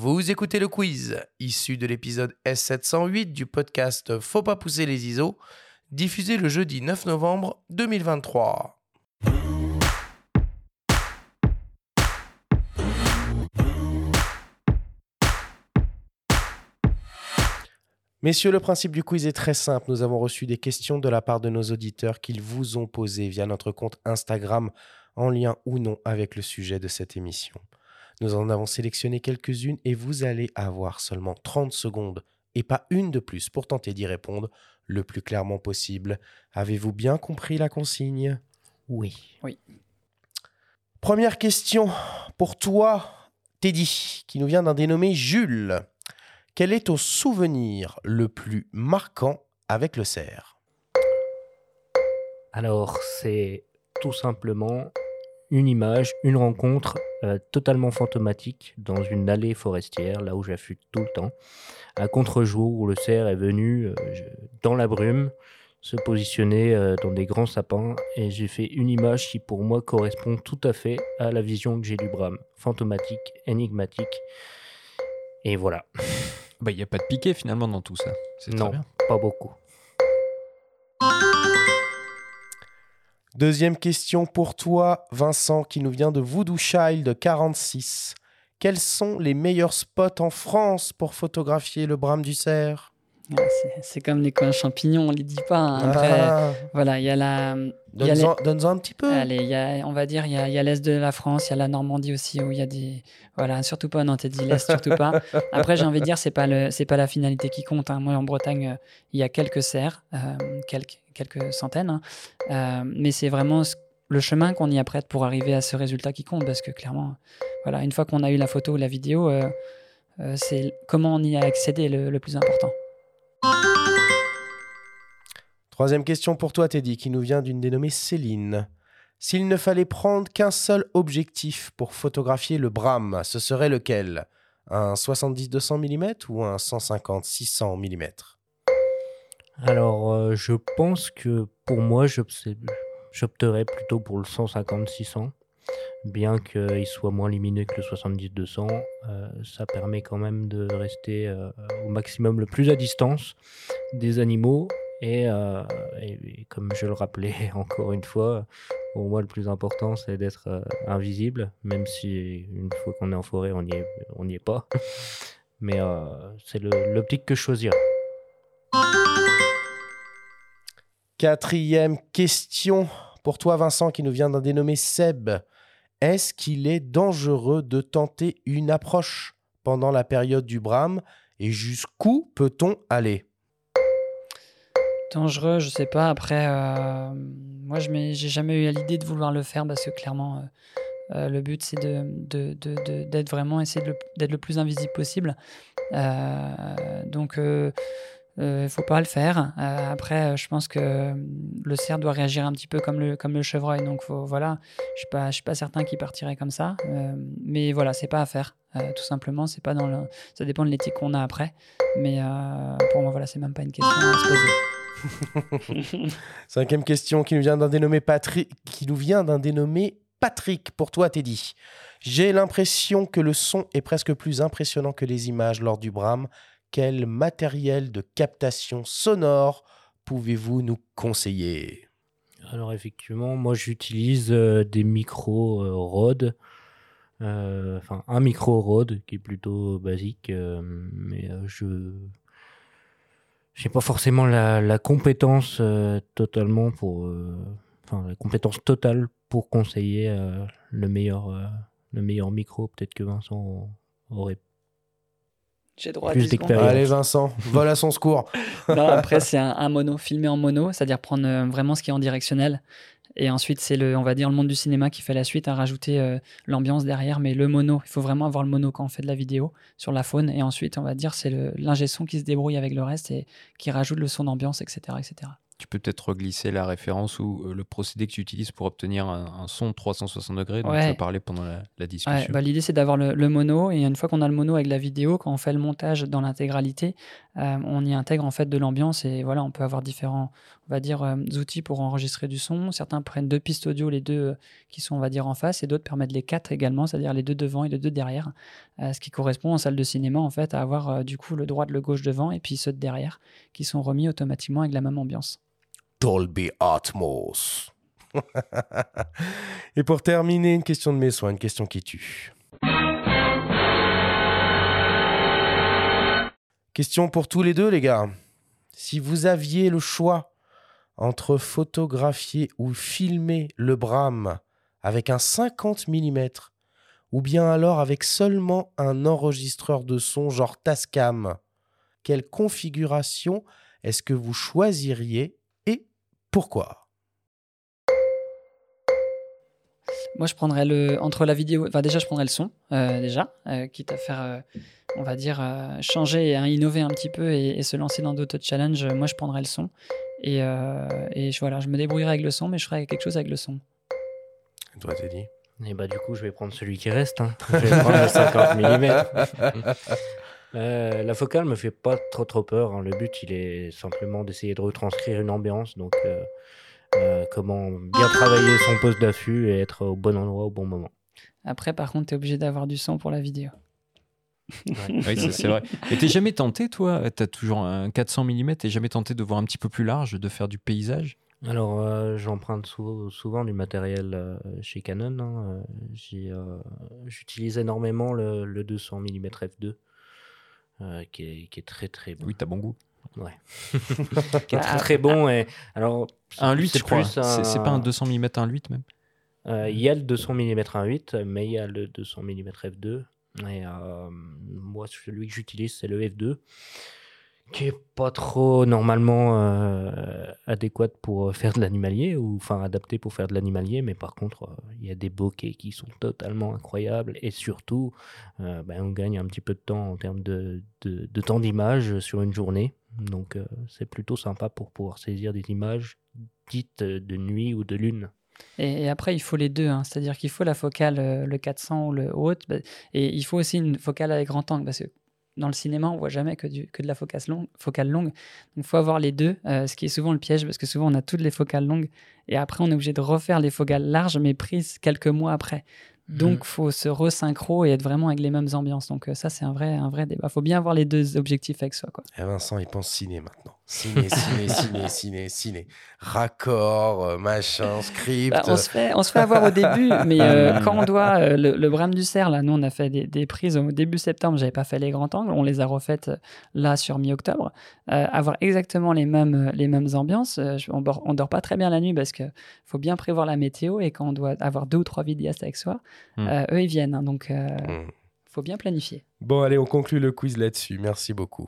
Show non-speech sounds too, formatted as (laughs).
Vous écoutez le quiz, issu de l'épisode S708 du podcast Faut pas pousser les ISO, diffusé le jeudi 9 novembre 2023. Messieurs, le principe du quiz est très simple. Nous avons reçu des questions de la part de nos auditeurs qu'ils vous ont posées via notre compte Instagram en lien ou non avec le sujet de cette émission. Nous en avons sélectionné quelques-unes et vous allez avoir seulement 30 secondes et pas une de plus pour tenter d'y répondre le plus clairement possible. Avez-vous bien compris la consigne? Oui. Oui. Première question pour toi, Teddy, qui nous vient d'un dénommé Jules. Quel est ton souvenir le plus marquant avec le cerf? Alors, c'est tout simplement une image, une rencontre euh, totalement fantomatique dans une allée forestière, là où j'affûte tout le temps, à contre-jour où le cerf est venu euh, dans la brume se positionner euh, dans des grands sapins et j'ai fait une image qui pour moi correspond tout à fait à la vision que j'ai du brame, fantomatique, énigmatique. Et voilà, Bah, il n'y a pas de piqué finalement dans tout ça. C'est très non, bien. pas beaucoup. Deuxième question pour toi, Vincent, qui nous vient de Voodoo Child 46. Quels sont les meilleurs spots en France pour photographier le brame du cerf c'est- comme les coins champignons, on les dit pas. hein. Après, Ah, voilà, il y a la. Donne-en un petit peu. Allez, il y a, on va dire, il y a, l'Est de la France, il y a la Normandie aussi, où il y a des... Voilà, surtout pas, non, t'as dit l'Est, surtout pas. (laughs) Après, j'ai envie de dire, c'est pas, le, pas la finalité qui compte. hein. Moi, en Bretagne, euh, il y a quelques serres, euh, quelques, quelques centaines, hein. Euh, mais c'est vraiment ce- le chemin qu'on y apprête pour arriver à ce résultat qui compte, parce que clairement, voilà, une fois qu'on a eu la photo ou la vidéo, euh, euh, c'est comment on y a accédé le, le plus important. Troisième question pour toi, Teddy, qui nous vient d'une dénommée Céline. S'il ne fallait prendre qu'un seul objectif pour photographier le brame, ce serait lequel? Un 70-200 mm ou un 150-600 mm Alors, euh, je pense que pour moi, j'opterais plutôt pour le 150-600. Bien qu'il soit moins lumineux que le 70-200, euh, ça permet quand même de rester euh, au maximum le plus à distance des animaux. Et, euh, et- comme je le rappelais (laughs) encore une fois, pour moi, le plus important, c'est d'être euh, invisible, même si une fois qu'on est en forêt, on n'y est, pas. (laughs) Mais euh, c'est l'optique que je. Quatrième question pour toi, Vincent, qui nous vient d'un dénommé Seb. Est-ce qu'il est dangereux de tenter une approche pendant la période du brame et jusqu'où peut-on aller? Dangereux, je sais pas. Après, euh, moi, je jamais eu l'idée de vouloir le faire parce que clairement, euh, euh, le but, c'est d'être vraiment, essayer d'être le plus invisible possible. Donc, il ne faut pas le faire. Après, je pense que le cerf doit réagir un petit peu comme le, chevreuil. Donc, faut, voilà, je suis pas, je suis pas certain qu'il partirait comme ça. Mais voilà, c'est pas à faire. Tout simplement, c'est pas dans le, ça dépend de l'éthique qu'on a après. Mais pour moi, voilà, c'est même pas une question à se poser. (laughs) Cinquième question qui nous vient d'un dénommé Patrick, qui nous vient d'un dénommé Patrick. Pour toi, Teddy. J'ai l'impression que le son est presque plus impressionnant que les images lors du brame. Quel matériel de captation sonore pouvez-vous nous conseiller? Alors effectivement, moi j'utilise euh, des micros euh, Rode, Euh, enfin un micro Rode qui est plutôt basique, euh, mais je j'ai pas forcément la, la compétence euh, totalement pour, euh, enfin la compétence totale pour conseiller euh, le meilleur euh, le meilleur micro. Peut-être que Vincent aurait J'ai droit Plus 10 secondes. d'expérience. Allez, Vincent, vol à son secours. (laughs) Non, après, c'est un, un mono, filmé en mono, c'est-à-dire prendre vraiment ce qui est en directionnel. Et ensuite, c'est le, on le monde du cinéma qui fait la suite à rajouter euh, l'ambiance derrière. Mais le mono, il faut vraiment avoir le mono quand on fait de la vidéo sur la faune. Et ensuite, on va dire, c'est l'ingé son qui se débrouille avec le reste et qui rajoute le son d'ambiance, etc., etc. Tu peux peut-être glisser la référence ou euh, le procédé que tu utilises pour obtenir un, un son 360 degrés dont tu Ouais. as parlé pendant la, la discussion. Ouais, bah, L'idée, c'est d'avoir le, le mono. Et une fois qu'on a le mono avec la vidéo, quand on fait le montage dans l'intégralité, euh, on y intègre en fait de l'ambiance. Et voilà, on peut avoir différents, on va dire, euh, outils pour enregistrer du son. Certains prennent deux pistes audio, les deux euh, qui sont, on va dire, en face, et d'autres permettent les quatre également, c'est-à-dire les deux devant et les deux derrière. Ce qui correspond en salle de cinéma, en fait, à avoir du coup le droit, le gauche devant, et puis ceux de derrière, qui sont remis automatiquement avec la même ambiance. Dolby Atmos. (laughs) Et pour terminer, une question de mes soins, une question qui tue. Question pour tous les deux, les gars. Si vous aviez le choix entre photographier ou filmer le Bram avec un 50 mm ou bien alors avec seulement un enregistreur de son genre Tascam, quelle configuration est-ce que vous choisiriez pourquoi? Moi, je prendrais le entre la vidéo. Enfin, déjà, je prendrais le son, euh, déjà, euh, quitte à faire, euh, on va dire, euh, changer et hein, innover un petit peu et, et se lancer dans d'autres challenges. Moi, je prendrais le son et, euh, et je, voilà, je me débrouillerai avec le son, mais je ferai quelque chose avec le son. Toi, t'es dit Et bah, du coup, je vais prendre celui qui reste. hein. (laughs) Je vais prendre le 50 mm. (laughs) Euh, la focale me fait pas trop trop peur. hein. Le but, il est simplement d'essayer de retranscrire une ambiance. Donc, euh, euh, comment bien travailler son poste d'affût et être au bon endroit au bon moment. Après, par contre, tu es obligé d'avoir du son pour la vidéo. Oui, c'est vrai. (laughs) Et t'es jamais tenté, toi? T'as toujours un 400 mm, t'es jamais tenté de voir un petit peu plus large, de faire du paysage? Alors, euh, j'emprunte sou- souvent du matériel euh, chez Canon. hein. Euh, J'utilise énormément le, le 200 mm f2, euh, qui, est, qui est très très bon. Oui, t'as bon goût. (laughs) Qui est très très bon. Et, alors, Un c'est 8, je crois. plus C'est c'est pas un 200 mm, un 8 même? Euh, Il y a le 200 mm 1.8, mais il y a le 200 mm f2. Et euh, moi, celui que j'utilise, c'est le f2, qui est pas trop normalement euh, adéquat pour faire de l'animalier, ou enfin adapté pour faire de l'animalier, mais par contre, euh, il y a des bokeh qui sont totalement incroyables, et surtout, euh, ben, on gagne un petit peu de temps en termes de, de- de temps d'image sur une journée. Donc, euh, c'est plutôt sympa pour pouvoir saisir des images dites de nuit ou de lune. Et, après, il faut les deux, hein. c'est-à-dire qu'il faut la focale, euh, le 400 ou le haute, bah, et il faut aussi une focale avec grand angle, parce que dans le cinéma, on voit jamais que, du, que de la focale longue. Focale longue. Donc, il faut avoir les deux, euh, ce qui est souvent le piège, parce que souvent, on a toutes les focales longues, et après, on est obligé de refaire les focales larges, mais prises quelques mois après. Donc, faut se resynchro et être vraiment avec les mêmes ambiances. Donc, euh, ça, c'est un vrai, un vrai débat. faut bien avoir les deux objectifs avec soi. Quoi. Et Vincent, il pense ciné maintenant. Ciné, ciné, ciné, ciné, ciné. Raccord, euh, machin, script. Bah, on, se fait, on se fait avoir au début, (laughs) mais euh, quand on doit, euh, le, le Brame du Cerf, là, nous, on a fait des, des prises au début septembre, j'avais pas fait les grands angles, on les a refaites là sur mi-octobre. Euh, avoir exactement les mêmes, les mêmes ambiances, on, dort, on dort pas très bien la nuit parce que faut bien prévoir la météo et quand on doit avoir deux ou trois vidéastes avec soi, Hmm. eux, ils viennent. hein, donc, euh, Hmm. faut bien planifier. Bon, allez, on conclut le quiz là-dessus. Merci beaucoup.